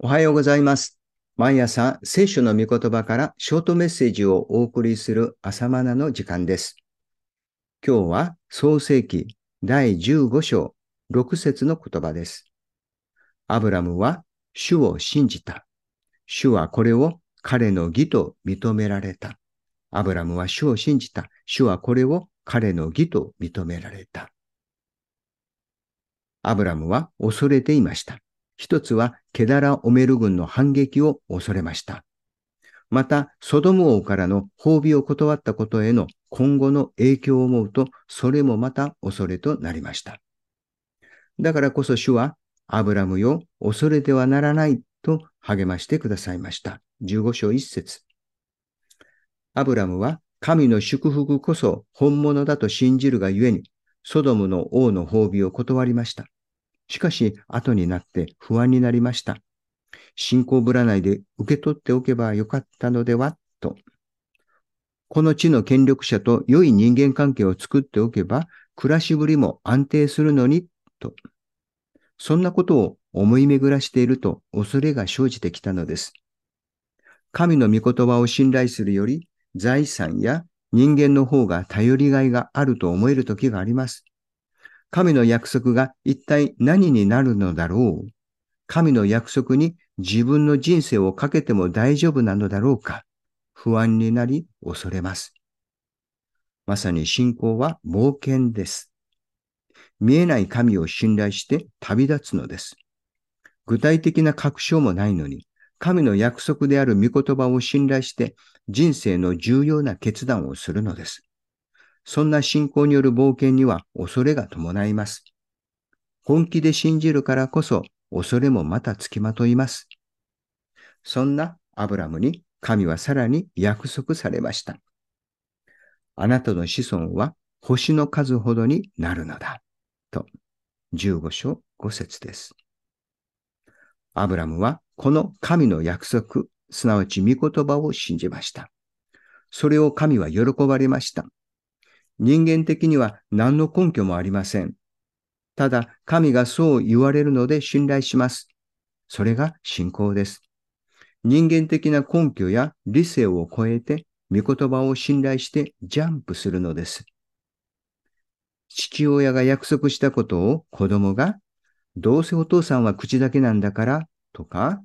おはようございます。毎朝、聖書の御言葉からショートメッセージをお送りする朝マナの時間です。今日は創世記第15章6節の言葉です。アブラムは主を信じた。主はこれを彼の義と認められた。アブラムは主を信じた。主はこれを彼の義と認められた。アブラムは恐れていました。一つはケダラ・オメル軍の反撃を恐れました。また、ソドム王からの褒美を断ったことへの今後の影響を思うと、それもまた恐れとなりました。だからこそ主は、アブラムよ、恐れてはならないと励ましてくださいました。15章1節アブラムは神の祝福こそ本物だと信じるがゆえに、ソドムの王の褒美を断りました。しかし、後になって不安になりました。信仰ぶらないで受け取っておけばよかったのではと。この地の権力者と良い人間関係を作っておけば、暮らしぶりも安定するのに、と。そんなことを思い巡らしていると恐れが生じてきたのです。神の御言葉を信頼するより、財産や人間の方が頼りがいがあると思える時があります。神の約束が一体何になるのだろう？神の約束に自分の人生をかけても大丈夫なのだろうか？不安になり恐れます。まさに信仰は冒険です。見えない神を信頼して旅立つのです。具体的な確証もないのに、神の約束である御言葉を信頼して人生の重要な決断をするのです。そんな信仰による冒険には恐れが伴います。本気で信じるからこそ恐れもまたつきまといます。そんなアブラムに神はさらに約束されました。あなたの子孫は星の数ほどになるのだ。と、15章5節です。アブラムはこの神の約束、すなわち御言葉を信じました。それを神は喜ばれました。人間的には何の根拠もありません。ただ、神がそう言われるので信頼します。それが信仰です。人間的な根拠や理性を超えて、御言葉を信頼してジャンプするのです。父親が約束したことを子供が、どうせお父さんは口だけなんだから、とか、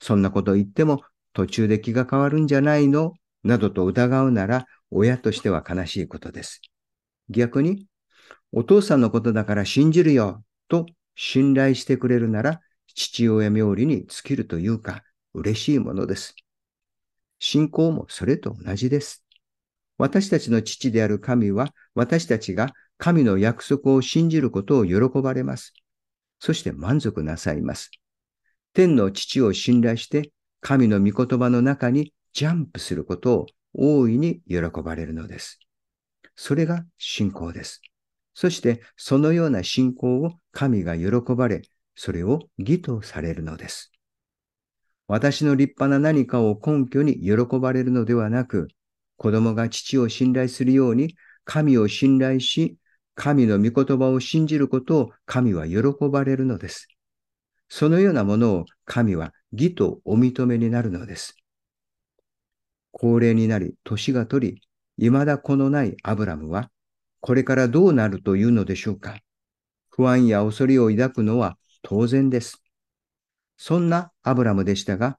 そんなこと言っても途中で気が変わるんじゃないのなどと疑うなら、親としては悲しいことです。逆に、お父さんのことだから信じるよと信頼してくれるなら、父親冥利に尽きるというか、嬉しいものです。信仰もそれと同じです。私たちの父である神は、私たちが神の約束を信じることを喜ばれます。そして満足なさいます。天の父を信頼して、神の御言葉の中にジャンプすることを大いに喜ばれるのです。それが信仰です。そしてそのような信仰を神が喜ばれ、それを義とされるのです。私の立派な何かを根拠に喜ばれるのではなく、子供が父を信頼するように神を信頼し、神の御言葉を信じることを神は喜ばれるのです。そのようなものを神は義とお認めになるのです。高齢になり、年が取り、未だ子のないアブラムは、これからどうなるというのでしょうか不安や恐れを抱くのは当然です。そんなアブラムでしたが、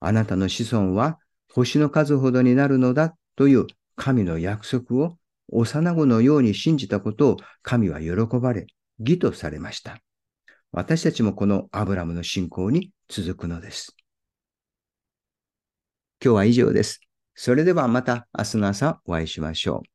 あなたの子孫は星の数ほどになるのだという神の約束を幼子のように信じたことを神は喜ばれ、義とされました。私たちもこのアブラムの信仰に続くのです。今日は以上です。それではまた明日の朝お会いしましょう。